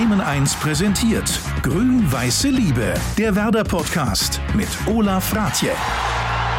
Bremen 1 präsentiert Grün-Weiße Liebe, der Werder-Podcast mit Olaf Ratje.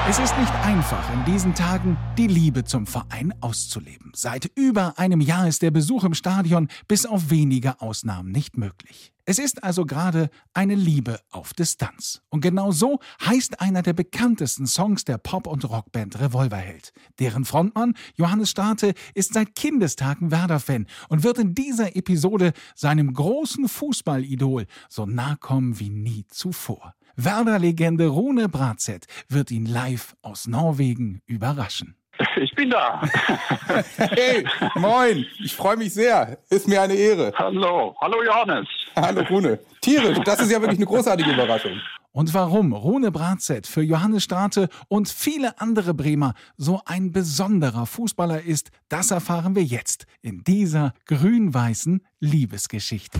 Es ist nicht einfach, in diesen Tagen die Liebe zum Verein auszuleben. Seit über einem Jahr ist der Besuch im Stadion bis auf wenige Ausnahmen nicht möglich. Es ist also gerade eine Liebe auf Distanz. Und genau so heißt einer der bekanntesten Songs der Pop- und Rockband Revolverheld. Deren Frontmann Johannes Starte ist seit Kindestagen Werder-Fan und wird in dieser Episode seinem großen Fußballidol so nahe kommen wie nie zuvor. Werder-Legende Rune Bratzett wird ihn live aus Norwegen überraschen. Ich bin da. hey, moin. Ich freue mich sehr. Ist mir eine Ehre. Hallo. Hallo Johannes. Hallo Rune. Tierisch, das ist ja wirklich eine großartige Überraschung. Und warum Rune Bratzett für Johannes Strate und viele andere Bremer so ein besonderer Fußballer ist, das erfahren wir jetzt in dieser grün-weißen Liebesgeschichte.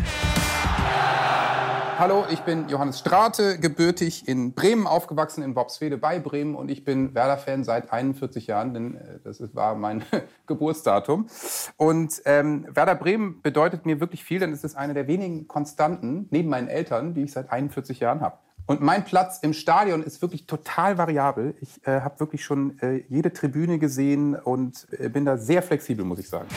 Hallo, ich bin Johannes Strate, gebürtig in Bremen, aufgewachsen in Bobswede bei Bremen und ich bin Werder-Fan seit 41 Jahren, denn äh, das war mein Geburtsdatum. Und ähm, Werder Bremen bedeutet mir wirklich viel, denn es ist eine der wenigen Konstanten neben meinen Eltern, die ich seit 41 Jahren habe. Und mein Platz im Stadion ist wirklich total variabel. Ich äh, habe wirklich schon äh, jede Tribüne gesehen und äh, bin da sehr flexibel, muss ich sagen.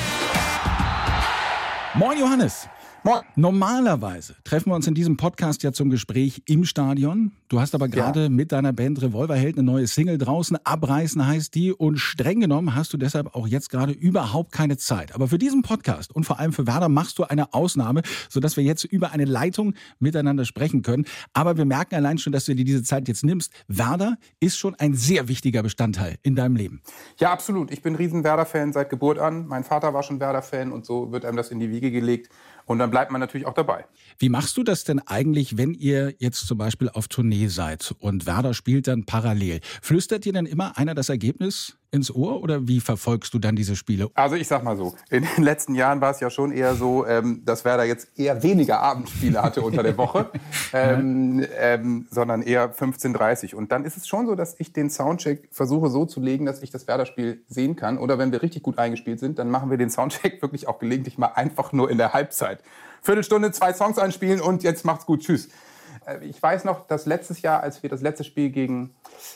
Moin Johannes. Moin. Normalerweise treffen wir uns in diesem Podcast ja zum Gespräch im Stadion. Du hast aber gerade ja. mit deiner Band Revolverheld eine neue Single draußen. Abreißen heißt die. Und streng genommen hast du deshalb auch jetzt gerade überhaupt keine Zeit. Aber für diesen Podcast und vor allem für Werder machst du eine Ausnahme, sodass wir jetzt über eine Leitung miteinander sprechen können. Aber wir merken allein schon, dass du dir diese Zeit jetzt nimmst. Werder ist schon ein sehr wichtiger Bestandteil in deinem Leben. Ja, absolut. Ich bin riesen Werder-Fan seit Geburt an. Mein Vater war schon Werder-Fan und so wird einem das in die Wiege gelegt. Und dann bleibt man natürlich auch dabei. Wie machst du das denn eigentlich, wenn ihr jetzt zum Beispiel auf Tournee seid und Werder spielt dann parallel? Flüstert dir dann immer einer das Ergebnis ins Ohr oder wie verfolgst du dann diese Spiele? Also ich sag mal so, in den letzten Jahren war es ja schon eher so, ähm, dass Werder jetzt eher weniger Abendspiele hatte unter der Woche, ähm, ähm, sondern eher 15:30. Und dann ist es schon so, dass ich den Soundcheck versuche so zu legen, dass ich das Werder-Spiel sehen kann. Oder wenn wir richtig gut eingespielt sind, dann machen wir den Soundcheck wirklich auch gelegentlich mal einfach nur in der Halbzeit. Viertelstunde, zwei Songs einspielen und jetzt macht's gut, tschüss. Äh, ich weiß noch, dass letztes Jahr, als wir das letzte Spiel gegen,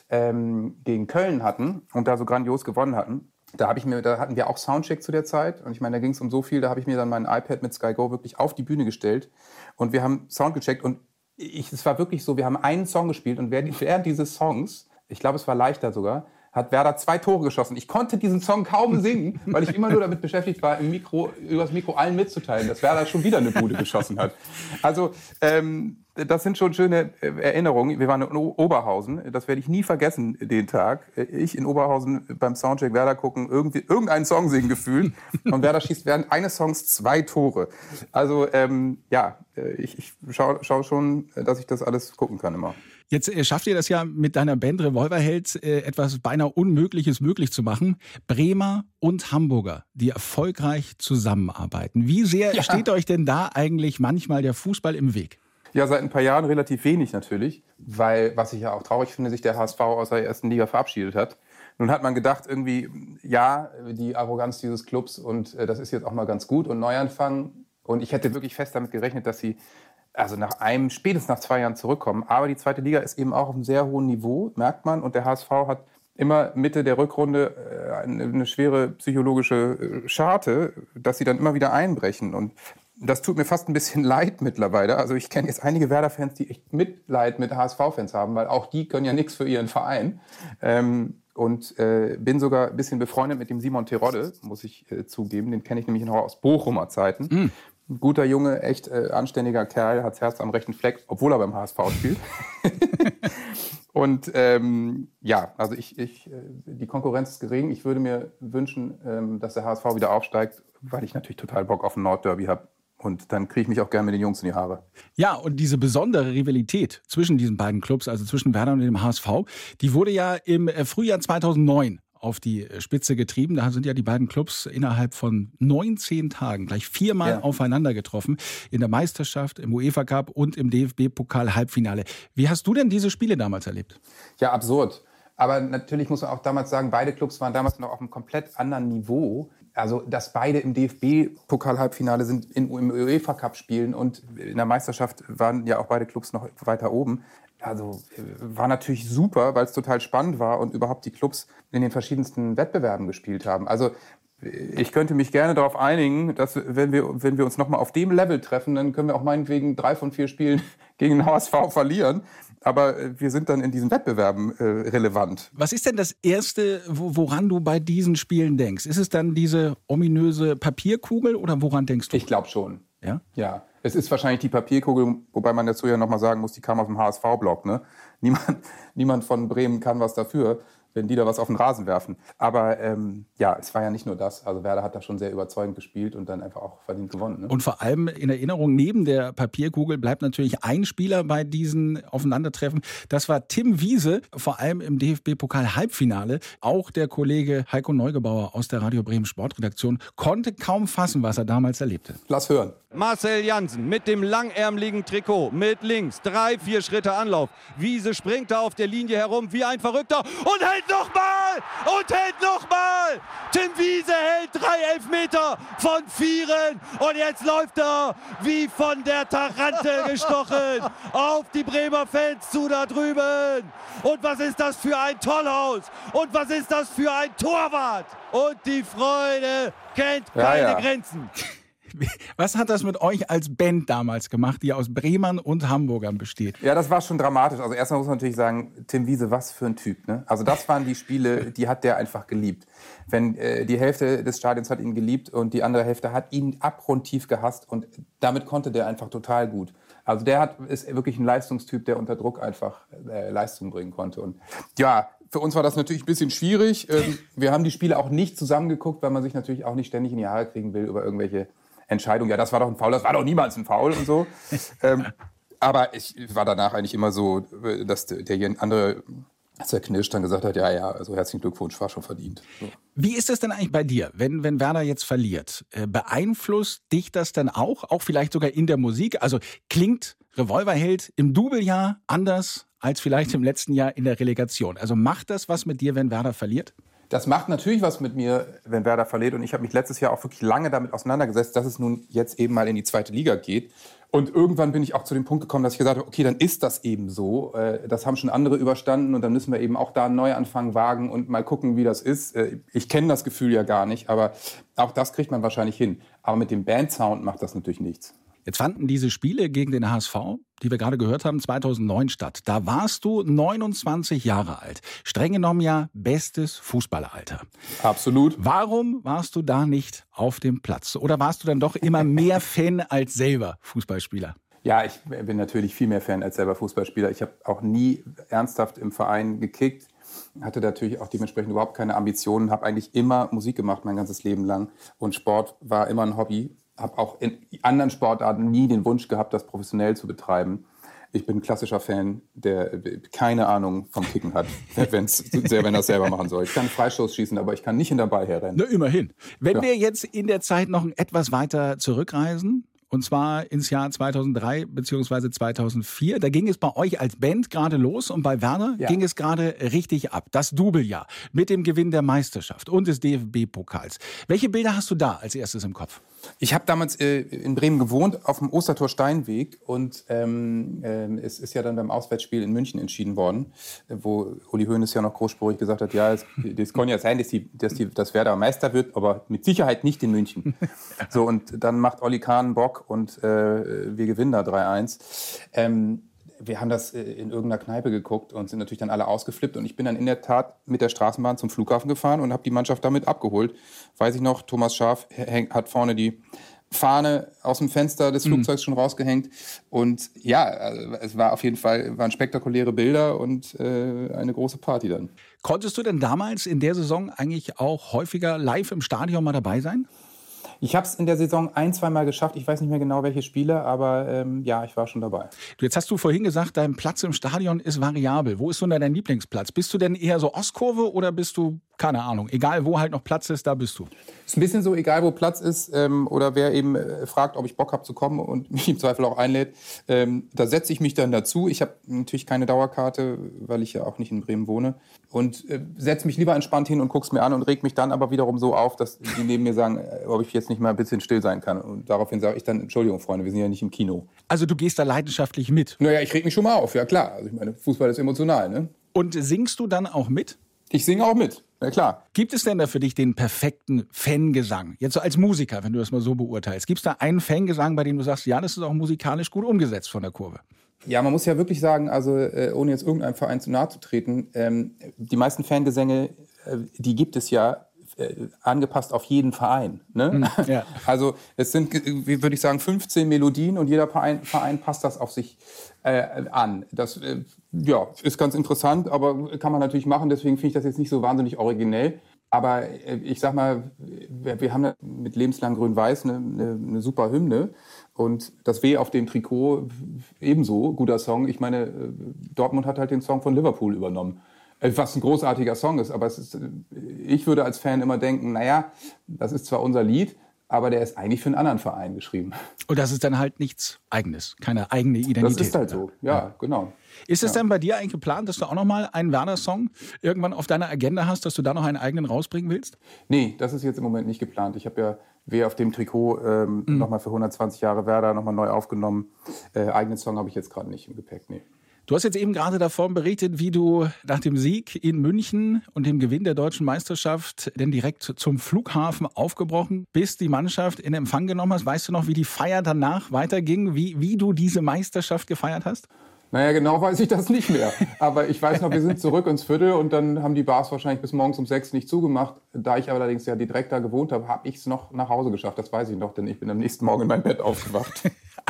ähm, gegen Köln hatten und da so grandios gewonnen hatten, da, ich mir, da hatten wir auch Soundcheck zu der Zeit. Und ich meine, da ging es um so viel, da habe ich mir dann mein iPad mit Sky Go wirklich auf die Bühne gestellt. Und wir haben Sound gecheckt. Und ich, es war wirklich so, wir haben einen Song gespielt. Und während dieses Songs, ich glaube, es war leichter sogar, hat Werder zwei Tore geschossen. Ich konnte diesen Song kaum singen, weil ich immer nur damit beschäftigt war, im Mikro, übers Mikro allen mitzuteilen, dass Werder schon wieder eine Bude geschossen hat. Also ähm, das sind schon schöne äh, Erinnerungen. Wir waren in Oberhausen. Das werde ich nie vergessen, den Tag. Ich in Oberhausen beim Soundcheck Werder gucken, irgendwie irgendeinen Song singen gefühlt. Und Werder schießt während eines Songs zwei Tore. Also ähm, ja, äh, ich, ich schaue schau schon, dass ich das alles gucken kann immer. Jetzt äh, schafft ihr das ja mit deiner Band Revolverheld äh, etwas beinahe Unmögliches möglich zu machen. Bremer und Hamburger, die erfolgreich zusammenarbeiten. Wie sehr ja. steht euch denn da eigentlich manchmal der Fußball im Weg? Ja, seit ein paar Jahren relativ wenig natürlich, weil, was ich ja auch traurig finde, sich der HSV aus der ersten Liga verabschiedet hat. Nun hat man gedacht, irgendwie, ja, die Arroganz dieses Clubs und äh, das ist jetzt auch mal ganz gut und Neuanfang. Und ich hätte wirklich fest damit gerechnet, dass sie also nach einem, spätestens nach zwei Jahren zurückkommen. Aber die zweite Liga ist eben auch auf einem sehr hohen Niveau, merkt man. Und der HSV hat immer Mitte der Rückrunde äh, eine, schwere psychologische äh, Scharte, dass sie dann immer wieder einbrechen. Und das tut mir fast ein bisschen leid mittlerweile. Also ich kenne jetzt einige Werder-Fans, die echt Mitleid mit HSV-Fans haben, weil auch die können ja nichts für ihren Verein. Ähm, und äh, bin sogar ein bisschen befreundet mit dem Simon Terodde, muss ich äh, zugeben. Den kenne ich nämlich noch aus Bochumer Zeiten. Mm. Guter Junge, echt äh, anständiger Kerl, hat's Herz am rechten Fleck, obwohl er beim HSV spielt. und ähm, ja, also ich, ich, äh, die Konkurrenz ist gering. Ich würde mir wünschen, ähm, dass der HSV wieder aufsteigt, weil ich natürlich total Bock auf ein Nordderby habe. Und dann kriege ich mich auch gerne mit den Jungs in die Haare. Ja, und diese besondere Rivalität zwischen diesen beiden Clubs, also zwischen Werder und dem HSV, die wurde ja im äh, Frühjahr 2009 auf die Spitze getrieben. Da sind ja die beiden Clubs innerhalb von 19 Tagen gleich viermal ja. aufeinander getroffen. In der Meisterschaft, im UEFA Cup und im DFB-Pokal-Halbfinale. Wie hast du denn diese Spiele damals erlebt? Ja, absurd. Aber natürlich muss man auch damals sagen, beide Clubs waren damals noch auf einem komplett anderen Niveau. also dass beide im DFB-Pokal-Halbfinale sind, in, im UEFA-Cup spielen und in der Meisterschaft waren ja auch beide Clubs noch weiter oben. Also äh, war natürlich super, weil es total spannend war und überhaupt die Clubs in den verschiedensten Wettbewerben gespielt haben. Also ich könnte mich gerne darauf einigen, dass wenn wir, wenn wir uns nochmal auf dem Level treffen, dann können wir auch meinetwegen drei von vier Spielen gegen den HSV verlieren. Aber äh, wir sind dann in diesen Wettbewerben äh, relevant. Was ist denn das Erste, woran du bei diesen Spielen denkst? Ist es dann diese ominöse Papierkugel oder woran denkst du? Ich glaube schon. Ja? Ja. Es ist wahrscheinlich die Papierkugel, wobei man dazu ja nochmal sagen muss, die kam aus dem HSV-Block. Ne? Niemand, niemand von Bremen kann was dafür wenn die da was auf den Rasen werfen. Aber ähm, ja, es war ja nicht nur das. Also Werder hat da schon sehr überzeugend gespielt und dann einfach auch verdient gewonnen. Ne? Und vor allem in Erinnerung, neben der Papierkugel bleibt natürlich ein Spieler bei diesen Aufeinandertreffen. Das war Tim Wiese, vor allem im DFB-Pokal-Halbfinale. Auch der Kollege Heiko Neugebauer aus der Radio Bremen Sportredaktion konnte kaum fassen, was er damals erlebte. Lass hören. Marcel Jansen mit dem langärmeligen Trikot, mit links, drei, vier Schritte Anlauf. Wiese springt da auf der Linie herum wie ein Verrückter und hält nochmal und hält nochmal. Tim Wiese hält drei Elfmeter von vieren und jetzt läuft er wie von der Tarantel gestochen auf die Bremer Fans zu da drüben. Und was ist das für ein Tollhaus und was ist das für ein Torwart? Und die Freude kennt keine ja, ja. Grenzen. Was hat das mit euch als Band damals gemacht, die aus Bremern und Hamburgern besteht? Ja, das war schon dramatisch. Also erstmal muss man natürlich sagen, Tim Wiese, was für ein Typ. Ne? Also das waren die Spiele, die hat der einfach geliebt. Wenn äh, die Hälfte des Stadions hat ihn geliebt und die andere Hälfte hat ihn abgrundtief gehasst und damit konnte der einfach total gut. Also der hat, ist wirklich ein Leistungstyp, der unter Druck einfach äh, Leistung bringen konnte. Und ja, für uns war das natürlich ein bisschen schwierig. Ähm, wir haben die Spiele auch nicht zusammengeguckt, weil man sich natürlich auch nicht ständig in die Haare kriegen will über irgendwelche Entscheidung, ja, das war doch ein Foul, das war doch niemals ein Foul und so. ähm, aber ich war danach eigentlich immer so, dass der andere zerknirscht dann gesagt hat, ja, ja, also herzlichen Glückwunsch, war schon verdient. So. Wie ist es denn eigentlich bei dir, wenn, wenn Werder jetzt verliert? Äh, beeinflusst dich das dann auch, auch vielleicht sogar in der Musik? Also klingt Revolverheld im Dubeljahr anders als vielleicht im letzten Jahr in der Relegation? Also macht das was mit dir, wenn Werder verliert? Das macht natürlich was mit mir, wenn Werder verliert. Und ich habe mich letztes Jahr auch wirklich lange damit auseinandergesetzt, dass es nun jetzt eben mal in die zweite Liga geht. Und irgendwann bin ich auch zu dem Punkt gekommen, dass ich gesagt habe, okay, dann ist das eben so. Äh, das haben schon andere überstanden und dann müssen wir eben auch da einen Neuanfang wagen und mal gucken, wie das ist. Äh, ich kenne das Gefühl ja gar nicht, aber auch das kriegt man wahrscheinlich hin. Aber mit dem Bandsound macht das natürlich nichts. Jetzt fanden diese Spiele gegen den HSV, die wir gerade gehört haben, 2009 statt. Da warst du 29 Jahre alt. Streng genommen ja bestes Fußballeralter. Absolut. Warum warst du da nicht auf dem Platz? Oder warst du dann doch immer mehr Fan als selber Fußballspieler? Ja, ich bin natürlich viel mehr Fan als selber Fußballspieler. Ich habe auch nie ernsthaft im Verein gekickt hatte natürlich auch dementsprechend überhaupt keine Ambitionen, habe eigentlich immer Musik gemacht mein ganzes Leben lang und Sport war immer ein Hobby habe auch in anderen Sportarten nie den Wunsch gehabt, das professionell zu betreiben. Ich bin ein klassischer Fan, der keine Ahnung vom Kicken hat, wenn's, wenn er es selber machen soll. Ich kann Freistoß schießen, aber ich kann nicht in der Ball herrennen. Na, immerhin. Wenn ja. wir jetzt in der Zeit noch etwas weiter zurückreisen, und zwar ins Jahr 2003 bzw. 2004. Da ging es bei euch als Band gerade los und bei Werner ja. ging es gerade richtig ab. Das Doublejahr mit dem Gewinn der Meisterschaft und des DFB-Pokals. Welche Bilder hast du da als erstes im Kopf? Ich habe damals äh, in Bremen gewohnt, auf dem Ostertor Steinweg. Und ähm, äh, es ist ja dann beim Auswärtsspiel in München entschieden worden, wo Uli Hoeneß ja noch großspurig gesagt hat, ja, es, das kann ja sein, dass, die, dass, die, dass Werder Meister wird, aber mit Sicherheit nicht in München. so, und dann macht Olli Kahn Bock und äh, wir gewinnen da 3-1. Ähm, wir haben das äh, in irgendeiner Kneipe geguckt und sind natürlich dann alle ausgeflippt. Und ich bin dann in der Tat mit der Straßenbahn zum Flughafen gefahren und habe die Mannschaft damit abgeholt. Weiß ich noch, Thomas Schaf hat vorne die Fahne aus dem Fenster des mhm. Flugzeugs mhm. schon rausgehängt. Und ja, also es war auf jeden Fall waren spektakuläre Bilder und äh, eine große Party dann. Konntest du denn damals in der Saison eigentlich auch häufiger live im Stadion mal dabei sein? Ich habe es in der Saison ein, zwei Mal geschafft. Ich weiß nicht mehr genau, welche Spiele, aber ähm, ja, ich war schon dabei. Jetzt hast du vorhin gesagt, dein Platz im Stadion ist variabel. Wo ist so dein Lieblingsplatz? Bist du denn eher so Ostkurve oder bist du keine Ahnung, egal wo halt noch Platz ist, da bist du. Ist ein bisschen so, egal wo Platz ist ähm, oder wer eben äh, fragt, ob ich Bock habe zu kommen und mich im Zweifel auch einlädt, ähm, da setze ich mich dann dazu. Ich habe natürlich keine Dauerkarte, weil ich ja auch nicht in Bremen wohne und äh, setze mich lieber entspannt hin und guck's mir an und reg mich dann aber wiederum so auf, dass die neben mir sagen, äh, ob ich jetzt nicht mal ein bisschen still sein kann. Und daraufhin sage ich dann, Entschuldigung, Freunde, wir sind ja nicht im Kino. Also du gehst da leidenschaftlich mit. Naja, ich reg mich schon mal auf, ja klar. Also ich meine, Fußball ist emotional, ne? Und singst du dann auch mit? Ich singe auch mit, ja klar. Gibt es denn da für dich den perfekten Fangesang? Jetzt so als Musiker, wenn du das mal so beurteilst. Gibt es da einen Fangesang, bei dem du sagst, ja, das ist auch musikalisch gut umgesetzt von der Kurve? Ja, man muss ja wirklich sagen, also äh, ohne jetzt irgendeinem Verein zu nahe zu treten, ähm, die meisten Fangesänge, äh, die gibt es ja angepasst auf jeden Verein. Ne? Hm, ja. Also es sind, wie würde ich sagen, 15 Melodien und jeder Verein, Verein passt das auf sich äh, an. Das äh, ja, ist ganz interessant, aber kann man natürlich machen. Deswegen finde ich das jetzt nicht so wahnsinnig originell. Aber äh, ich sag mal, wir, wir haben mit Lebenslang Grün-Weiß eine, eine, eine super Hymne. Und das W auf dem Trikot ebenso, guter Song. Ich meine, äh, Dortmund hat halt den Song von Liverpool übernommen. Äh, Was ein großartiger Song ist, aber ist, äh, ich würde als Fan immer denken, naja, das ist zwar unser Lied, aber der ist eigentlich für einen anderen Verein geschrieben. Und das ist dann halt nichts Eigenes, keine eigene Identität. Das ist halt so, ja, genau. Ist es denn bei dir eigentlich geplant, dass du auch nochmal einen Werder-Song irgendwann auf deiner Agenda hast, dass du da noch einen eigenen rausbringen willst? Nee, das ist jetzt im Moment nicht geplant. Ich habe ja W auf dem Trikot ähm, Mhm. nochmal für 120 Jahre Werder nochmal neu aufgenommen. Äh, eigenen Song habe ich jetzt gerade nicht im Gepäck, nee. Du hast jetzt eben gerade davon berichtet, wie du nach dem Sieg in München und dem Gewinn der deutschen Meisterschaft denn direkt zum Flughafen aufgebrochen bist, die Mannschaft in Empfang genommen hast. Weißt du noch, wie die Feier danach weiterging, wie, wie du diese Meisterschaft gefeiert hast? Naja, genau weiß ich das nicht mehr. Aber ich weiß noch, wir sind zurück ins Viertel und dann haben die Bars wahrscheinlich bis morgens um sechs nicht zugemacht. Da ich allerdings ja direkt da gewohnt habe, habe ich es noch nach Hause geschafft. Das weiß ich noch, denn ich bin am nächsten Morgen in mein Bett aufgewacht.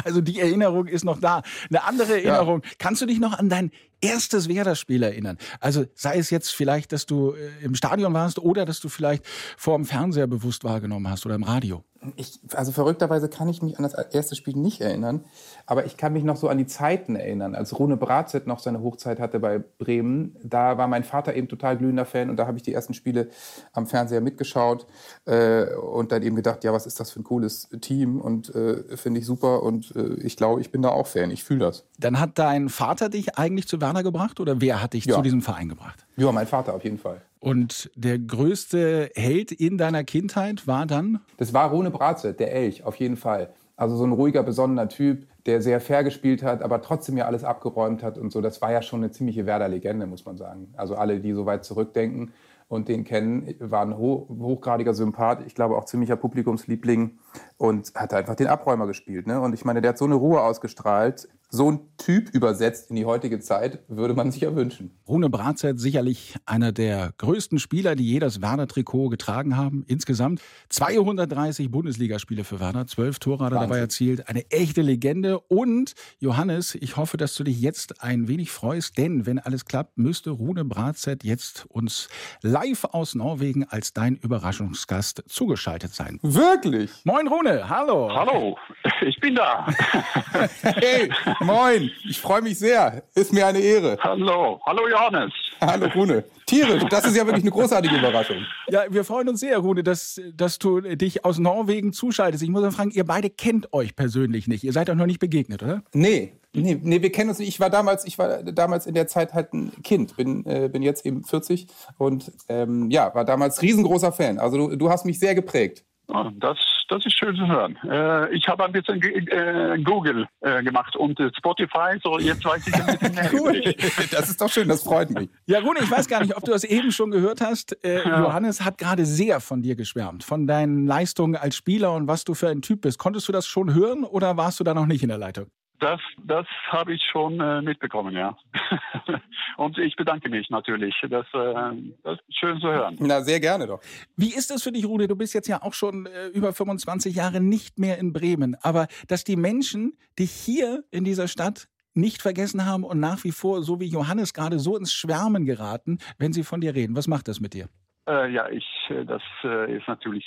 Also die Erinnerung ist noch da. Eine andere Erinnerung. Kannst du dich noch an dein erstes Werder-Spiel erinnern? Also sei es jetzt vielleicht, dass du äh, im Stadion warst oder dass du vielleicht vor dem Fernseher bewusst wahrgenommen hast oder im Radio. Ich, also verrückterweise kann ich mich an das erste Spiel nicht erinnern, aber ich kann mich noch so an die Zeiten erinnern. Als Rune Bratzett noch seine Hochzeit hatte bei Bremen, da war mein Vater eben total glühender Fan und da habe ich die ersten Spiele am Fernseher mitgeschaut äh, und dann eben gedacht, ja, was ist das für ein cooles Team und äh, finde ich super und äh, ich glaube, ich bin da auch Fan, ich fühle das. Dann hat dein Vater dich eigentlich zu Werder gebracht oder wer hat dich Ja. zu diesem Verein gebracht? Ja, mein Vater auf jeden Fall. Und der größte Held in deiner Kindheit war dann? Das war Rune Bratzett, der Elch, auf jeden Fall. Also so ein ruhiger, besonnener Typ, der sehr fair gespielt hat, aber trotzdem ja alles abgeräumt hat und so. Das war ja schon eine ziemliche Werder-Legende, muss man sagen. Also alle, die so weit zurückdenken und den kennen, waren ho hochgradiger Sympath. Ich glaube auch ziemlicher Publikumsliebling und hat einfach den Abräumer gespielt. Ne? Und ich meine, der hat so eine Ruhe ausgestrahlt. So ein Typ übersetzt in die heutige Zeit würde man sich ja wünschen. Rune Bratzett sicherlich einer der größten Spieler, die je das Werder-Trikot getragen haben. Insgesamt 230 Bundesligaspiele für Werder, 12 Tore hat er dabei erzielt. Eine echte Legende. Und Johannes, ich hoffe, dass du dich jetzt ein wenig freust, denn wenn alles klappt, müsste Rune Bratzett jetzt uns live aus Norwegen als dein Überraschungsgast zugeschaltet sein. Wirklich? Moin Rune, hallo. Hallo, ich bin da. Hey, moin. Ich freue mich sehr. Ist mir eine Ehre. Hallo, hallo Johannes. Hallo Rune. Tierisch, das ist ja wirklich eine großartige Überraschung. Ja, wir freuen uns sehr, Rune, dass, dass du dich aus Norwegen zuschaltest. Ich muss mal fragen, ihr beide kennt euch persönlich nicht. Ihr seid doch noch nicht begegnet, oder? Nee, nee, nee, wir kennen uns nicht. Ich war damals, ich war damals in der Zeit halt ein Kind, bin, äh, bin jetzt eben 40 und ähm, ja, war damals riesengroßer Fan. Also du, du hast mich sehr geprägt. Ah, Das, das ist schön zu hören. Äh, ich habe ein bisschen äh, Google äh, gemacht und äh, Spotify, so jetzt weiß ich ein bisschen mehr. Das ist doch schön, das freut mich. Ja, Rune, ich weiß gar nicht, ob du das eben schon gehört hast. Äh, Johannes hat gerade sehr von dir geschwärmt, von deinen Leistungen als Spieler und was du für ein Typ bist. Konntest du das schon hören oder warst du da noch nicht in der Leitung? Das, das habe ich schon äh, mitbekommen, ja. und ich bedanke mich natürlich. Das, äh, das ist schön zu hören. Na, sehr gerne doch. Wie ist das für dich, Rune? Du bist jetzt ja auch schon äh, über 25 Jahre nicht mehr in Bremen. Aber dass die Menschen dich hier in dieser Stadt nicht vergessen haben und nach wie vor, so wie Johannes gerade, so ins Schwärmen geraten, wenn sie von dir reden. Was macht das mit dir? Äh, ja, ich, äh, das äh, ist natürlich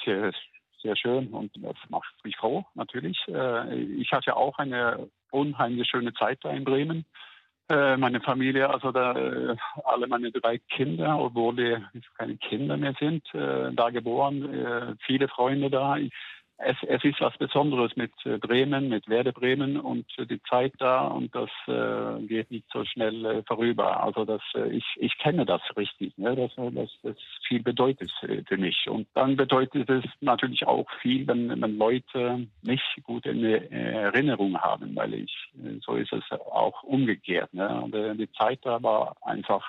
sehr, schön und das macht mich froh, natürlich. Äh, ich hatte auch eine unheimlich schöne Zeit da in Bremen. Äh, meine Familie, also da, äh, alle meine drei Kinder, obwohl die keine Kinder mehr sind, da geboren, viele Freunde da. Es, es ist was Besonderes mit äh, Bremen, mit Werder Bremen und äh, die Zeit da und das äh, geht nicht so schnell äh, vorüber. Also das, äh, ich, ich kenne das richtig, ne? das, das, das viel bedeutet für mich. Und dann bedeutet es natürlich auch viel, wenn, wenn Leute nicht gut in Erinnerung haben, weil ich, so ist es auch umgekehrt. Ne? Und, die Zeit da war einfach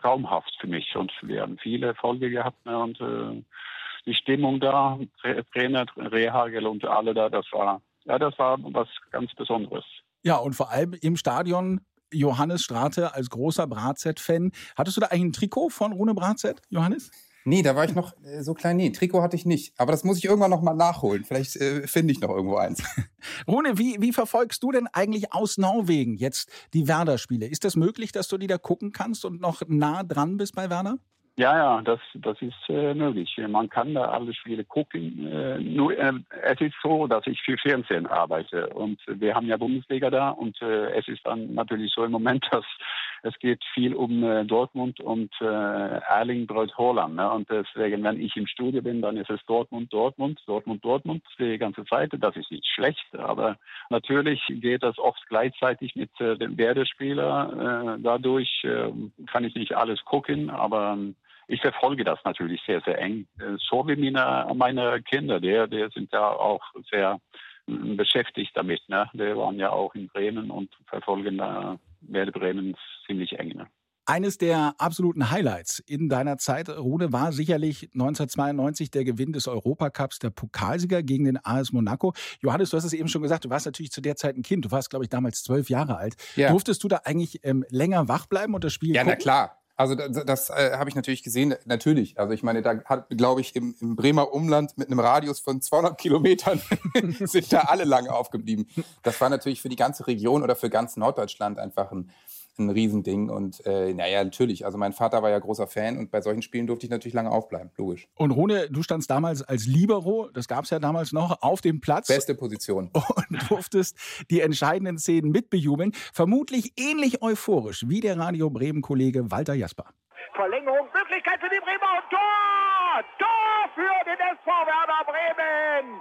traumhaft für mich und wir haben viele Erfolge gehabt ne? und die Stimmung da, Trainer, Rehagel und alle da, das war, ja, das war was ganz Besonderes. Ja, und vor allem im Stadion Johannes Strate als großer Bratzett-Fan. Hattest du da eigentlich ein Trikot von Rune Bratzett, Johannes? Nee, da war ich noch äh, so klein. Nee, Trikot hatte ich nicht. Aber das muss ich irgendwann noch mal nachholen. Vielleicht äh, finde ich noch irgendwo eins. Rune, wie, wie verfolgst du denn eigentlich aus Norwegen jetzt die Werder-Spiele? Ist das möglich, dass du die da gucken kannst und noch nah dran bist bei Werder? Ja, ja, das, das ist äh, möglich. Man kann da alle Spiele gucken. Äh, nur äh, es ist so, dass ich für Fernsehen arbeite und wir haben ja Bundesliga da und äh, es ist dann natürlich so im Moment, dass es geht viel um äh, Dortmund und äh, Erling Braut Haaland. Ne? Und deswegen, wenn ich im Studio bin, dann ist es Dortmund, Dortmund, Dortmund, Dortmund die ganze Zeit. Das ist nicht schlecht, aber natürlich geht das oft gleichzeitig mit äh, dem Werdespieler. Äh, dadurch äh, kann ich nicht alles gucken, aber ich verfolge das natürlich sehr, sehr eng. Äh, so wie meine, meine Kinder, die, die sind ja auch sehr mm, beschäftigt damit. Ne? Die waren ja auch in Bremen und verfolgen da Werder Bremen ziemlich eng. Ne? Eines der absoluten Highlights in deiner Zeit, Rune, war sicherlich 1992 der Gewinn des Europacups, der Pokalsieger gegen den AS Monaco. Johannes, du hast es eben schon gesagt, du warst natürlich zu der Zeit ein Kind. Du warst, glaube ich, damals zwölf Jahre alt. Ja. Durftest du da eigentlich ähm, länger wach bleiben und das Spiel Ja, gucken? na klar. Also das, das äh, habe ich natürlich gesehen, natürlich. Also ich meine, da hat, glaube ich, im, im, Bremer Umland mit einem Radius von 200 Kilometern sind da alle lange aufgeblieben. Das war natürlich für die ganze Region oder für ganz Norddeutschland einfach ein, ein Riesending. Und äh, naja, natürlich. Also mein Vater war ja großer Fan und bei solchen Spielen durfte ich natürlich lange aufbleiben, logisch. Und Rune, du standst damals als Libero, das gab es ja damals noch, auf dem Platz. Beste Position. Und durftest die entscheidenden Szenen mitbejubeln. Vermutlich ähnlich euphorisch wie der Radio Bremen-Kollege Walter Jasper. Verlängerung, Möglichkeit für die Bremer und Tor! Tor für den SV Werder Bremen!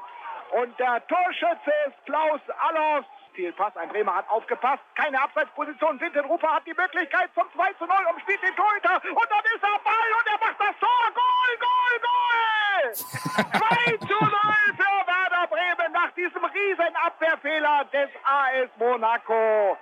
Und der Torschütze ist Klaus Allers. Zielpass. Ein Bremer hat aufgepasst. Keine Abseitsposition. Wintenrufer hat die Möglichkeit zum 2 zu 0, umspielt den Torhüter. Und dann ist er Ball und er macht das Tor. Goal, Goal, Goal! 2 zu 0 für Werder Bremen nach diesem riesen Abwehrfehler des AS Monaco.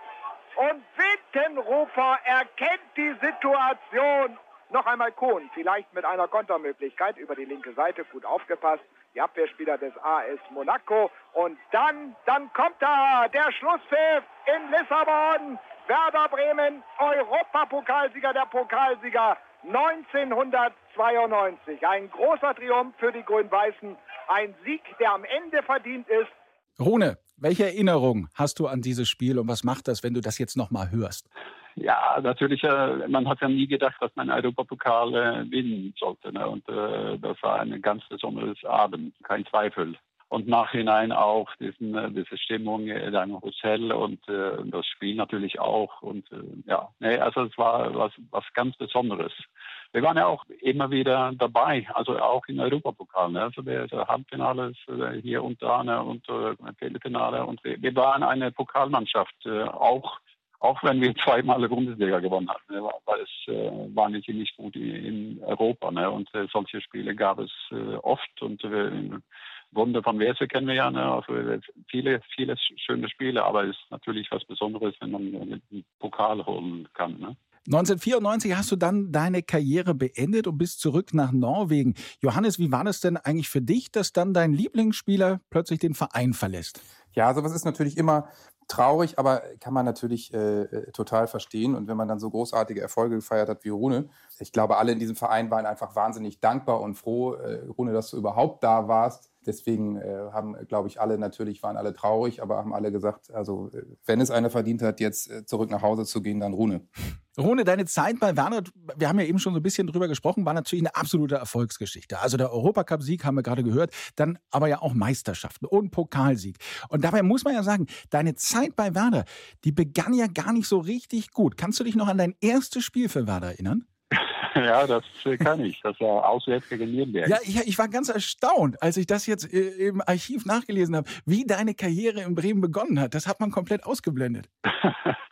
Und Wintenrufer erkennt die Situation. Noch einmal Kohn, vielleicht mit einer Kontermöglichkeit über die linke Seite, gut aufgepasst die Abwehrspieler des AS Monaco. Und dann, dann kommt da der Schlusspfiff in Lissabon. Werder Bremen, Europapokalsieger, der Pokalsieger 1992. Ein großer Triumph für die Grün-Weißen. Ein Sieg, der am Ende verdient ist. Rune, welche Erinnerung hast du an dieses Spiel und was macht das, wenn du das jetzt nochmal hörst? Ja, natürlich, äh, man hat ja nie gedacht, dass man Europapokal äh, gewinnen sollte. Ne? Und äh, das war ein ganz besonderes Abend, kein Zweifel. Und nachhinein auch diesen, äh, diese Stimmung in einem Hotel und äh, das Spiel natürlich auch. Und äh, ja, nee, also es war was, was ganz Besonderes. Wir waren ja auch immer wieder dabei, also auch im Europapokal. Ne? Also der, der Halbfinale äh, hier und da ne? und äh, Viertelfinale. Und wir, wir waren eine Pokalmannschaft, äh, auch auch wenn wir zweimal Bundesliga gewonnen hatten, ne, war es äh, waren wir ziemlich gut in Europa. Ne? Und äh, solche Spiele gab es äh, oft und äh, Wunder von Wese kennen wir ja, ne? also viele, viele schöne Spiele, aber es ist natürlich was Besonderes, wenn man einen Pokal holen kann. Ne? 1994 hast du dann deine Karriere beendet und bist zurück nach Norwegen. Johannes, wie war das denn eigentlich für dich, dass dann dein Lieblingsspieler plötzlich den Verein verlässt? Ja, sowas ist natürlich immer traurig, aber kann man natürlich äh, äh, total verstehen. Und wenn man dann so großartige Erfolge gefeiert hat wie Rune, ich glaube, alle in diesem Verein waren einfach wahnsinnig dankbar und froh, äh, Rune, dass du überhaupt da warst. Deswegen äh, haben, glaube ich, alle natürlich waren alle traurig, aber haben alle gesagt, also äh, wenn es einer verdient hat, jetzt äh, zurück nach Hause zu gehen, dann Rune. Rune, deine Zeit bei Werner, wir haben ja eben schon so ein bisschen drüber gesprochen, war natürlich eine absolute Erfolgsgeschichte. Also der Europacup-Sieg haben wir gerade gehört, dann aber ja auch Meisterschaften und Pokalsieg. Und dabei muss man ja sagen, deine Zeit bei Werder, die begann ja gar nicht so richtig gut. Kannst du dich noch an dein erstes Spiel für Werder erinnern? Ja, das äh, kann ich. Das war auswärts gegen Nürnberg. Ja, ich, ich, war ganz erstaunt, als ich das jetzt äh, im Archiv nachgelesen habe, wie deine Karriere in Bremen begonnen hat. Das hat man komplett ausgeblendet.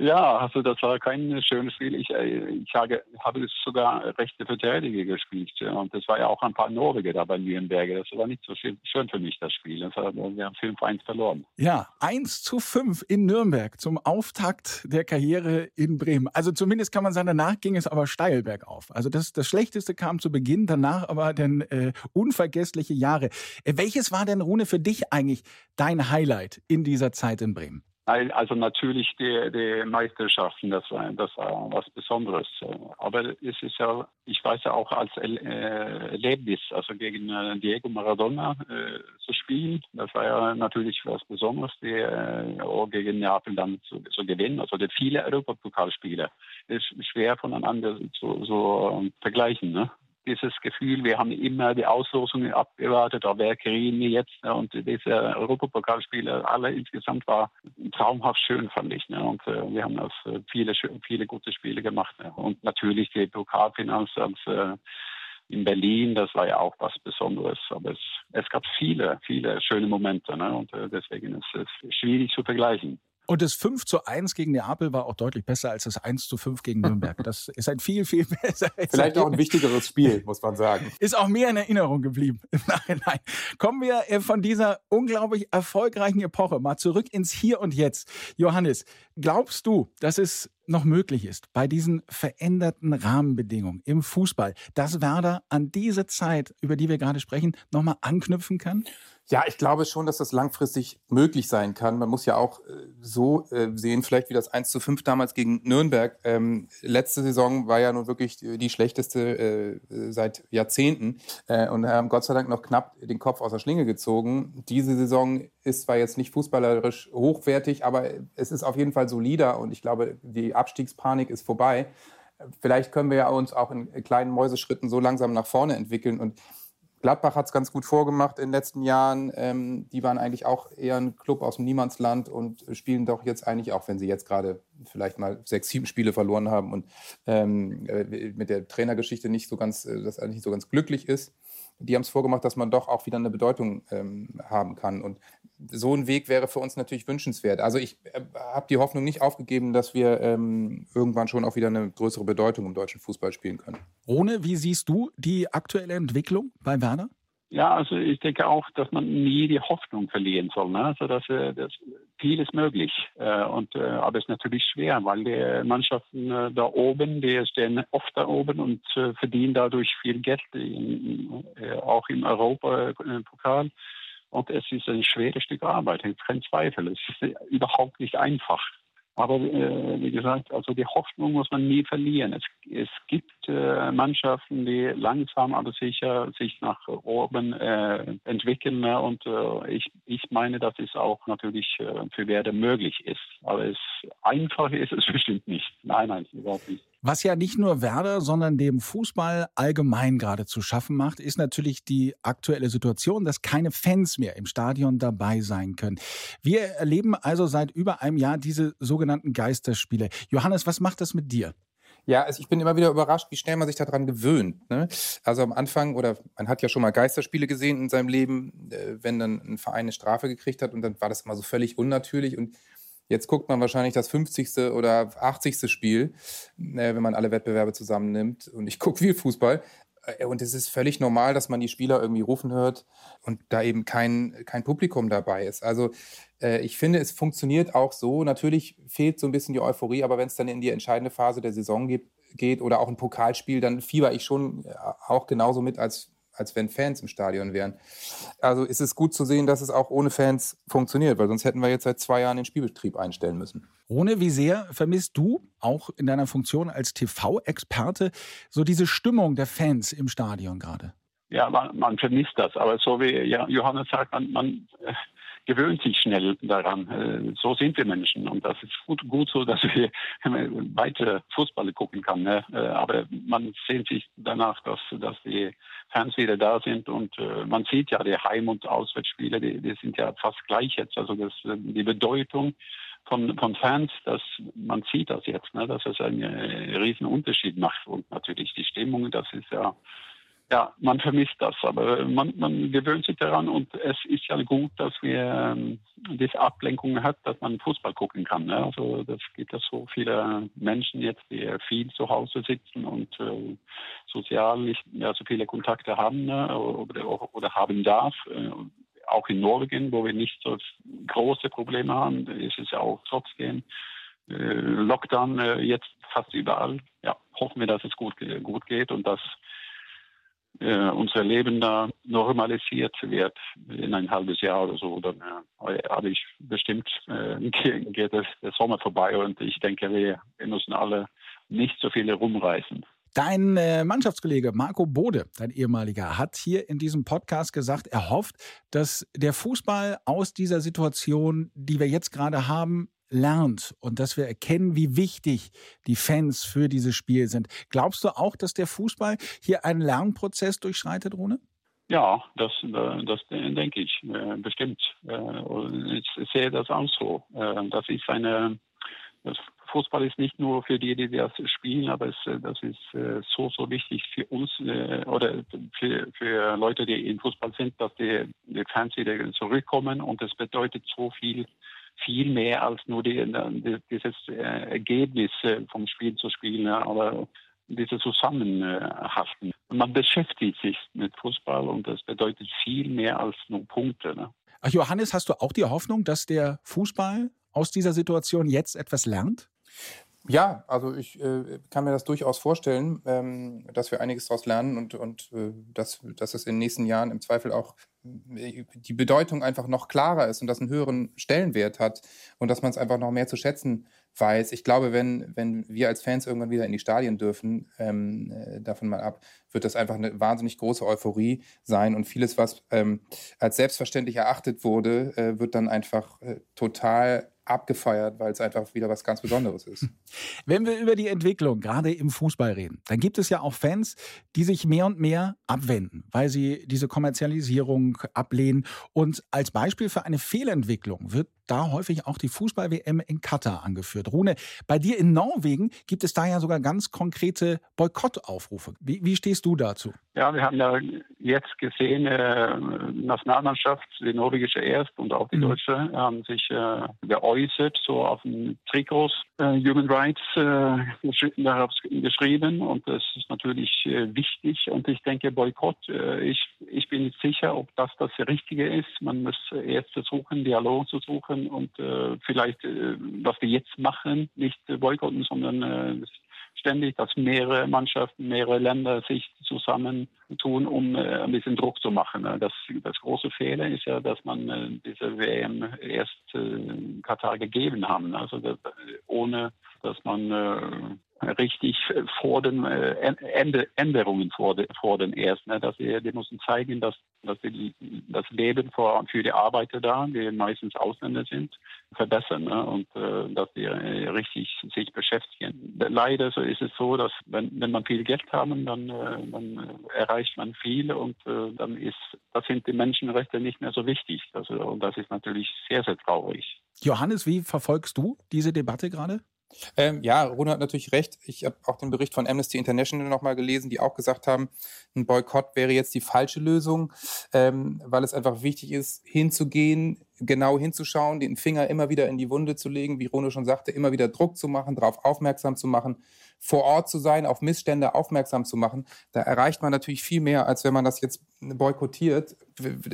Ja, also das war kein schönes Spiel. Ich, äh, ich habe, habe sogar rechte Verteidiger gespielt. Und das war ja auch ein paar Norweger da bei Nürnberg. Das war nicht so schön für mich, das Spiel. Das war, wir haben 5-1 verloren. Ja, 1 zu 5 in Nürnberg zum Auftakt der Karriere in Bremen. Also zumindest kann man sagen, danach ging es aber steil bergauf. Also das, das Schlechteste kam zu Beginn, danach aber dann äh, unvergessliche Jahre. Äh, welches war denn, Rune, für dich eigentlich dein Highlight in dieser Zeit in Bremen? Also natürlich die, die Meisterschaften, das war, das war was Besonderes. Aber es ist ja, ich weiß ja auch als äh, Erlebnis, also gegen äh, Diego Maradona äh, zu spielen, das war ja natürlich was Besonderes, die äh, gegen Neapel dann zu, zu gewinnen. Also die viele Europapokalspiele ist schwer voneinander zu, so vergleichen. Ne? Dieses Gefühl, wir haben immer die Auslosungen abgewartet, da wer kriegen wir jetzt? Ne? Und diese Europapokalspiele, alle insgesamt war traumhaft schön, fand ich. Ne? Und äh, wir haben das äh, viele, viele gute Spiele gemacht. Ne? Und natürlich die Pokalfinals äh, in Berlin, das war ja auch was Besonderes. Aber es, es gab viele, viele schöne Momente. Und deswegen ist es schwierig zu vergleichen. Und das 5 zu 1 gegen Neapel war auch deutlich besser als das 1 zu 5 gegen Nürnberg. Das ist ein viel, viel besser. Vielleicht auch ein wichtigeres Spiel, muss man sagen. Ist auch mehr in Erinnerung geblieben im Nachhinein. Kommen wir äh, von dieser unglaublich erfolgreichen Epoche mal zurück ins Hier und Jetzt. Johannes, glaubst du, dass es noch möglich ist, bei diesen veränderten Rahmenbedingungen im Fußball, dass Werder an diese Zeit, über die wir gerade sprechen, nochmal anknüpfen kann? Ja, ich glaube schon, dass das langfristig möglich sein kann. Man muss ja auch äh, so äh, sehen, vielleicht wie das 1 zu 5 damals gegen Nürnberg. Ähm, letzte Saison war ja nun wirklich die schlechteste äh, seit Jahrzehnten äh, und haben Gott sei Dank noch knapp den Kopf aus der Schlinge gezogen. Diese Saison ist zwar jetzt nicht fußballerisch hochwertig, aber es ist auf jeden Fall solider und ich glaube, die Abstiegspanik ist vorbei. Vielleicht können wir ja uns auch in kleinen Mäuseschritten so langsam nach vorne entwickeln und Gladbach hat es ganz gut vorgemacht in den letzten Jahren. Ähm, die waren eigentlich auch eher ein Club aus dem Niemandsland und spielen doch jetzt eigentlich, auch wenn sie jetzt gerade vielleicht mal sechs, sieben Spiele verloren haben und ähm, äh, mit der Trainergeschichte nicht so ganz, äh, das eigentlich nicht so ganz glücklich ist, die haben es vorgemacht, dass man doch auch wieder eine Bedeutung ähm, haben kann. Und so ein Weg wäre für uns natürlich wünschenswert. Also ich äh, habe die Hoffnung nicht aufgegeben, dass wir ähm, irgendwann schon auch wieder eine größere Bedeutung im deutschen Fußball spielen können. Rone, wie siehst du die aktuelle Entwicklung bei Werner? Ja, also ich denke auch, dass man nie die Hoffnung verlieren soll. Ne? Also dass, äh, das viel ist möglich. Äh, und, äh, aber es ist natürlich schwer, weil die Mannschaften äh, da oben, die stehen oft da oben und äh, verdienen dadurch viel Geld, in, äh, auch im Europapokal. Und es ist ein schweres Stück Arbeit, kein Zweifel. Es ist überhaupt nicht einfach. Aber äh, wie gesagt, also die Hoffnung muss man nie verlieren. Es, es gibt äh, Mannschaften, die langsam aber sicher sich nach oben äh, entwickeln. Ne? Und äh, ich, ich meine, dass es auch natürlich äh, für Werder möglich ist. Aber es einfach ist es bestimmt nicht. Nein, nein, überhaupt nicht. Was ja nicht nur Werder, sondern dem Fußball allgemein gerade zu schaffen macht, ist natürlich die aktuelle Situation, dass keine Fans mehr im Stadion dabei sein können. Wir erleben also seit über einem Jahr diese sogenannten Geisterspiele. Johannes, was macht das mit dir? Ja, also ich bin immer wieder überrascht, wie schnell man sich daran gewöhnt. Ne? Also am Anfang, oder man hat ja schon mal Geisterspiele gesehen in seinem Leben, äh, wenn dann ein Verein eine Strafe gekriegt hat und dann war das immer so völlig unnatürlich und Jetzt guckt man wahrscheinlich das 50. oder 80. Spiel, äh, wenn man alle Wettbewerbe zusammennimmt. Und ich gucke viel Fußball. Äh, und es ist völlig normal, dass man die Spieler irgendwie rufen hört und da eben kein, kein Publikum dabei ist. Also äh, ich finde, es funktioniert auch so. Natürlich fehlt so ein bisschen die Euphorie, aber wenn es dann in die entscheidende Phase der Saison geht, geht oder auch ein Pokalspiel, dann fieber ich schon auch genauso mit, als als wenn Fans im Stadion wären. Also ist es gut zu sehen, dass es auch ohne Fans funktioniert, weil sonst hätten wir jetzt seit zwei Jahren den Spielbetrieb einstellen müssen. Ohne wie sehr vermisst du, auch in deiner Funktion als TV-Experte, so diese Stimmung der Fans im Stadion gerade? ja, man, man, vermisst das. Aber so wie Johannes sagt, man, man äh, gewöhnt sich schnell daran. Äh, so sind wir Menschen und das ist gut, gut so, dass wir weiter Fußball gucken kann. Ne? Äh, aber man sehnt sich danach, dass, dass die Fans wieder da sind und äh, man sieht ja die Heim- und Auswärtsspiele, die, die sind ja fast gleich jetzt. Also das, die Bedeutung von, von Fans, dass man sieht das jetzt, ne, dass es einen riesen Unterschied macht und natürlich die Stimmung, das ist ja ja, man vermisst das, aber man, man gewöhnt sich daran und es ist ja gut, dass wir ähm, diese Ablenkung hat, dass man Fußball gucken kann. Ne? Also das gibt ja so viele Menschen jetzt, die viel zu Hause sitzen und äh, sozial nicht mehr so viele Kontakte haben ne? oder, oder, haben darf. Äh, auch in Norwegen, wo wir nicht so große Probleme haben, ist es ja auch trotzdem äh, Lockdown äh, jetzt fast überall. Ja, hoffen wir, dass es gut, gut geht und dass äh, unser Leben da normalisiert wird in ein halbes Jahr oder so, dann äh, habe ich bestimmt äh, geht der Sommer vorbei und ich denke, wir, wir müssen alle nicht so viele rumreisen. Dein äh, Mannschaftskollege Marco Bode, dein ehemaliger, hat hier in diesem Podcast gesagt, er hofft, dass der Fußball aus dieser Situation, die wir jetzt gerade haben, lernt und dass wir erkennen, wie wichtig die Fans für dieses Spiel sind. Glaubst du auch, dass der Fußball hier einen Lernprozess durchschreitet, Rune? Ja, das, äh, das denke ich äh, bestimmt. Äh, ich sehe das auch so. Das ist eine, das Fußball ist nicht nur für die, die das spielen, aber es, das ist so, so wichtig für uns oder für, für Leute, die im Fußball sind, dass die, die Fans wieder zurückkommen und es bedeutet so viel viel mehr als nur die, die, dieses äh, Ergebnis äh, vom Spiel zu spielen, aber diese Zusammenhaften. Man beschäftigt sich mit Fußball und das bedeutet viel mehr als nur Punkte. Ne? Ach, Johannes, hast du auch die Hoffnung, dass der Fußball aus dieser Situation jetzt etwas lernt? Ja, also ich äh, kann mir das durchaus vorstellen, ähm, dass wir einiges daraus lernen und, und äh, dass, dass es in den nächsten Jahren im Zweifel auch die Bedeutung einfach noch klarer ist und das einen höheren Stellenwert hat und dass man es einfach noch mehr zu schätzen weiß. Ich glaube, wenn, wenn wir als Fans irgendwann wieder in die Stadien dürfen, ähm, äh, davon mal ab, wird das einfach eine wahnsinnig große Euphorie sein und vieles, was ähm, als selbstverständlich erachtet wurde, äh, wird dann einfach äh, total abgefeiert, weil es einfach wieder was ganz Besonderes ist. Wenn wir über die Entwicklung gerade im Fußball reden, dann gibt es ja auch Fans, die sich mehr und mehr abwenden, weil sie diese Kommerzialisierung ablehnen. Und als Beispiel für eine Fehlentwicklung wird da häufig auch die Fußball-WM in Katar angeführt. Rune, bei dir in Norwegen gibt es da ja sogar ganz konkrete Boykottaufrufe. Wie, wie stehst du dazu? Ja, wir haben ja jetzt gesehen, äh, Nationalmannschaft, die norwegische erst und auch die mhm. deutsche, haben sich äh, geäußert, so auf den Trikots äh, Human Rights äh, darauf geschrieben und das ist natürlich äh, wichtig und ich denke Boykott, äh, ich, ich bin nicht sicher, ob das das Richtige ist. Man muss erst versuchen, Dialog zu suchen und äh, vielleicht, äh, was wir jetzt machen, nicht boykotten, sondern ständig, dass mehrere Mannschaften, mehrere Länder sich zusammentun, um äh, ein bisschen Druck zu machen. Ne? Das, das große Fehler ist ja, dass man äh, diese WM erst äh, Katar gegeben haben, also das, ohne dass man äh, richtig vor den äh, Änderungen vor, de, vor den erst, ne? dass wir, die müssen zeigen, dass, dass die, das Leben für, für die Arbeiter da, die meistens Ausländer sind, verbessern ne? und äh, dass die äh, richtig sich beschäftigen. Leider so ist es so, dass wenn, wenn man viel Geld haben, dann, äh, dann erreicht man viel und äh, dann ist, das sind die Menschenrechte nicht mehr so wichtig. Also, und das ist natürlich sehr, sehr traurig. Johannes, wie verfolgst du diese Debatte gerade? Ähm, ja, Rune hat natürlich recht. Ich habe auch den Bericht von Amnesty International nochmal gelesen, die auch gesagt haben, ein Boykott wäre jetzt die falsche Lösung, ähm, weil es einfach wichtig ist, hinzugehen, genau hinzuschauen, den Finger immer wieder in die Wunde zu legen, wie Rune schon sagte, immer wieder Druck zu machen, darauf aufmerksam zu machen, vor Ort zu sein, auf Missstände aufmerksam zu machen. Da erreicht man natürlich viel mehr, als wenn man das jetzt boykottiert.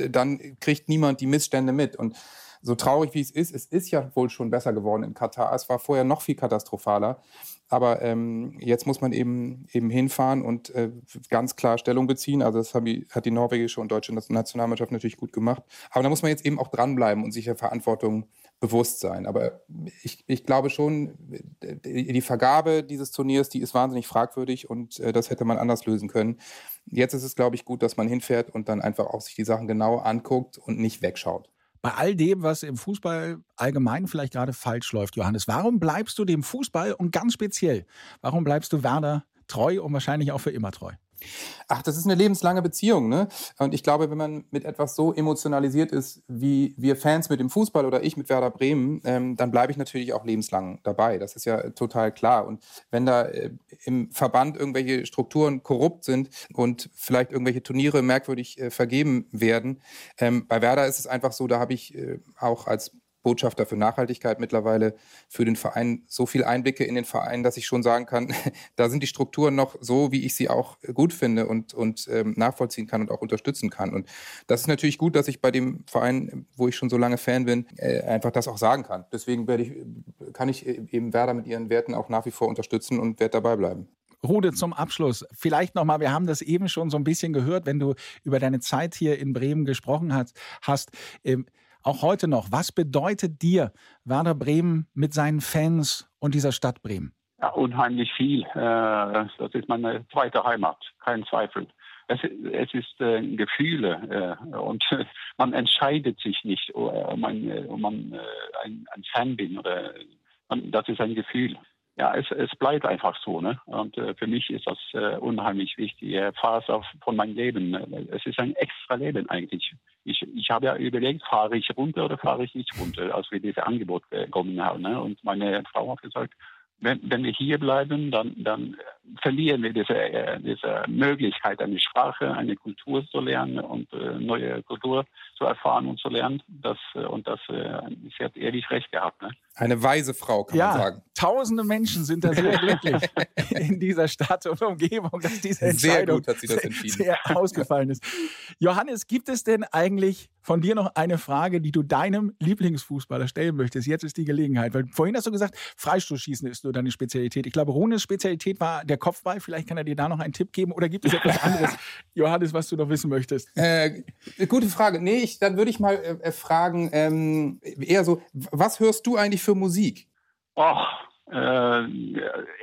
Dann kriegt niemand die Missstände mit. Und so traurig wie es ist, es ist ja wohl schon besser geworden in Katar. Es war vorher noch viel katastrophaler. Aber ähm, jetzt muss man eben, eben hinfahren und äh, ganz klar Stellung beziehen. Also das die, hat die norwegische und deutsche Nationalmannschaft natürlich gut gemacht. Aber da muss man jetzt eben auch dranbleiben und sich der Verantwortung bewusst sein. Aber ich, ich glaube schon, die Vergabe dieses Turniers, die ist wahnsinnig fragwürdig und äh, das hätte man anders lösen können. Jetzt ist es, glaube ich, gut, dass man hinfährt und dann einfach auch sich die Sachen genau anguckt und nicht wegschaut. Bei all dem, was im Fußball allgemein vielleicht gerade falsch läuft, Johannes, warum bleibst du dem Fußball und ganz speziell, warum bleibst du Werder treu und wahrscheinlich auch für immer treu? Ach, das ist eine lebenslange Beziehung, ne? Und ich glaube, wenn man mit etwas so emotionalisiert ist, wie wir Fans mit dem Fußball oder ich mit Werder Bremen, ähm, dann bleibe ich natürlich auch lebenslang dabei. Das ist ja total klar. Und wenn da äh, im Verband irgendwelche Strukturen korrupt sind und vielleicht irgendwelche Turniere merkwürdig äh, vergeben werden, ähm, bei Werder ist es einfach so, da habe ich äh, auch als Botschafter für Nachhaltigkeit mittlerweile für den Verein so viel Einblicke in den Verein, dass ich schon sagen kann, da sind die Strukturen noch so, wie ich sie auch gut finde und, und ähm, nachvollziehen kann und auch unterstützen kann. Und das ist natürlich gut, dass ich bei dem Verein, wo ich schon so lange Fan bin, äh, einfach das auch sagen kann. Deswegen werde ich, kann ich eben Werder mit ihren Werten auch nach wie vor unterstützen und werde dabei bleiben. Rude, zum Abschluss. Vielleicht nochmal, wir haben das eben schon so ein bisschen gehört, wenn du über deine Zeit hier in Bremen gesprochen hast. hast ähm, auch heute noch. Was bedeutet dir Werder Bremen mit seinen Fans und dieser Stadt Bremen? Ja, unheimlich viel. Äh, das ist meine zweite Heimat, kein Zweifel. Es, es ist äh, Gefühle äh, und man entscheidet sich nicht, ob man, ob man ein, Fan bin oder das ist ein Gefühl ja, es, es bleibt einfach so. Ne? Und äh, für mich ist das äh, unheimlich wichtig. Phase von meinem Leben. Es ist ein extra Leben eigentlich. Ich, ich habe ja überlegt, fahre ich runter oder fahre ich nicht runter, als wir dieses Angebot bekommen haben. Ne? Und meine Frau hat gesagt, wenn, wenn wir hier bleiben, dann, dann verlieren wir diese, äh, diese Möglichkeit, eine Sprache, eine Kultur zu lernen und äh, neue Kultur zu erfahren und zu lernen. Das, äh, und das, äh, sie hat ehrlich recht gehabt. Ne? Eine weise Frau, kann ja, man sagen. Tausende Menschen sind da sehr glücklich in dieser Stadt und Umgebung, dass diese Entscheidung sehr, sehr, sehr ausgefallen ist. Johannes, gibt es denn eigentlich von dir noch eine Frage, die du deinem Lieblingsfußballer stellen möchtest? Jetzt ist die Gelegenheit. Weil vorhin hast du gesagt, Freistoßschießen ist nur deine Spezialität. Ich glaube, Runes Spezialität war der Kopfball. Vielleicht kann er dir da noch einen Tipp geben. Oder gibt es etwas anderes, Johannes, was du noch wissen möchtest? Äh, gute Frage. Nee, ich, dann würde ich mal äh, fragen, ähm, eher so, was hörst du eigentlich für Musik? Och, äh,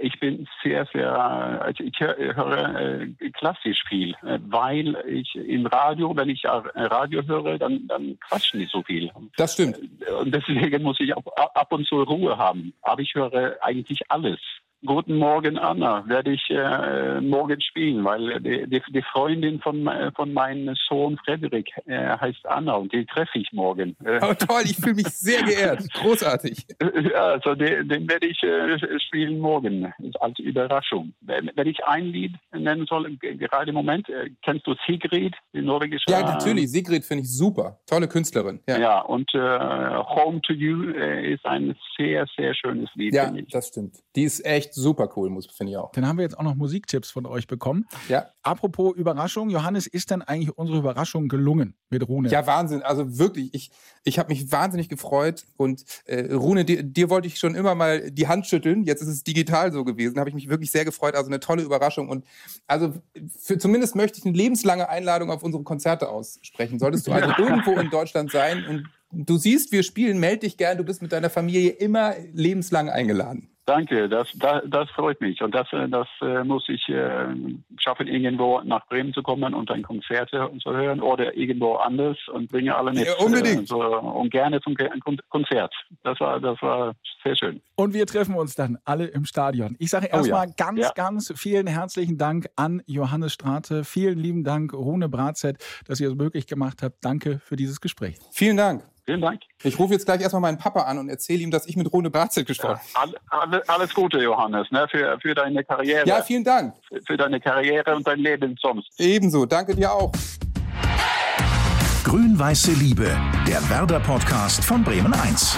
ich bin sehr, sehr, also ich höre äh, klassisch viel, äh, weil ich im Radio, wenn ich Radio höre, dann, dann quatschen die so viel. Das stimmt. Und deswegen muss ich auch ab und zu Ruhe haben. Aber ich höre eigentlich alles. Guten Morgen, Anna, werde ich äh, morgen spielen, weil die, die, Freundin von, von meinem Sohn Frederik äh, heißt Anna und die treffe ich morgen. Oh, toll, ich fühle mich sehr geehrt. Großartig. Ja, also den, den werde ich äh, spielen morgen als Überraschung. Wenn, ich ein Lied nennen soll, gerade im Moment, äh, kennst du Sigrid, die norwegische? Ja, natürlich. Sigrid finde ich super. Tolle Künstlerin. Ja, ja und äh, Home to You äh, ist ein sehr, sehr schönes Lied. Ja, das stimmt. Die ist echt super cool, finde ich auch. Dann haben wir jetzt auch noch Musiktipps von euch bekommen. Ja. Apropos Überraschung, Johannes, ist denn eigentlich unsere Überraschung gelungen mit Rune? Ja, Wahnsinn. Also wirklich, ich, ich habe mich wahnsinnig gefreut. Und äh, Rune, dir, dir, wollte ich schon immer mal die Hand schütteln. Jetzt ist es digital so gewesen. Da habe ich mich wirklich sehr gefreut. Also eine tolle Überraschung. Und also für, zumindest möchte ich eine lebenslange Einladung auf unsere Konzerte aussprechen. Solltest du also irgendwo in Deutschland sein und du siehst, wir spielen, melde dich gern. Du bist mit deiner Familie immer lebenslang eingeladen. Danke, das, das, das, freut mich. Und das, äh, das äh, muss ich äh, schaffen, irgendwo nach Bremen zu kommen und ein Konzert zu hören oder irgendwo anders und bringe alle mit. Ja, unbedingt. Äh, und gerne zum Konzert. Das war, das war sehr schön. Und wir treffen uns dann alle im Stadion. Ich sage erstmal oh ja. ganz, ja. ganz vielen herzlichen Dank an Johannes Strate. Vielen lieben Dank, Rune Bratzett, dass ihr es möglich gemacht habt. Danke für dieses Gespräch. Vielen Dank. Vielen Dank. Ich rufe jetzt gleich erstmal meinen Papa an und erzähle ihm, dass ich mit Rune Barzelt gesprochen habe. Ja, all, alles Gute, Johannes, ne, für, für deine Karriere. Ja, vielen Dank. Für, für deine Karriere und dein Leben sonst. Ebenso. Danke dir auch. Grün-Weiße Liebe, der Werder-Podcast von Bremen 1.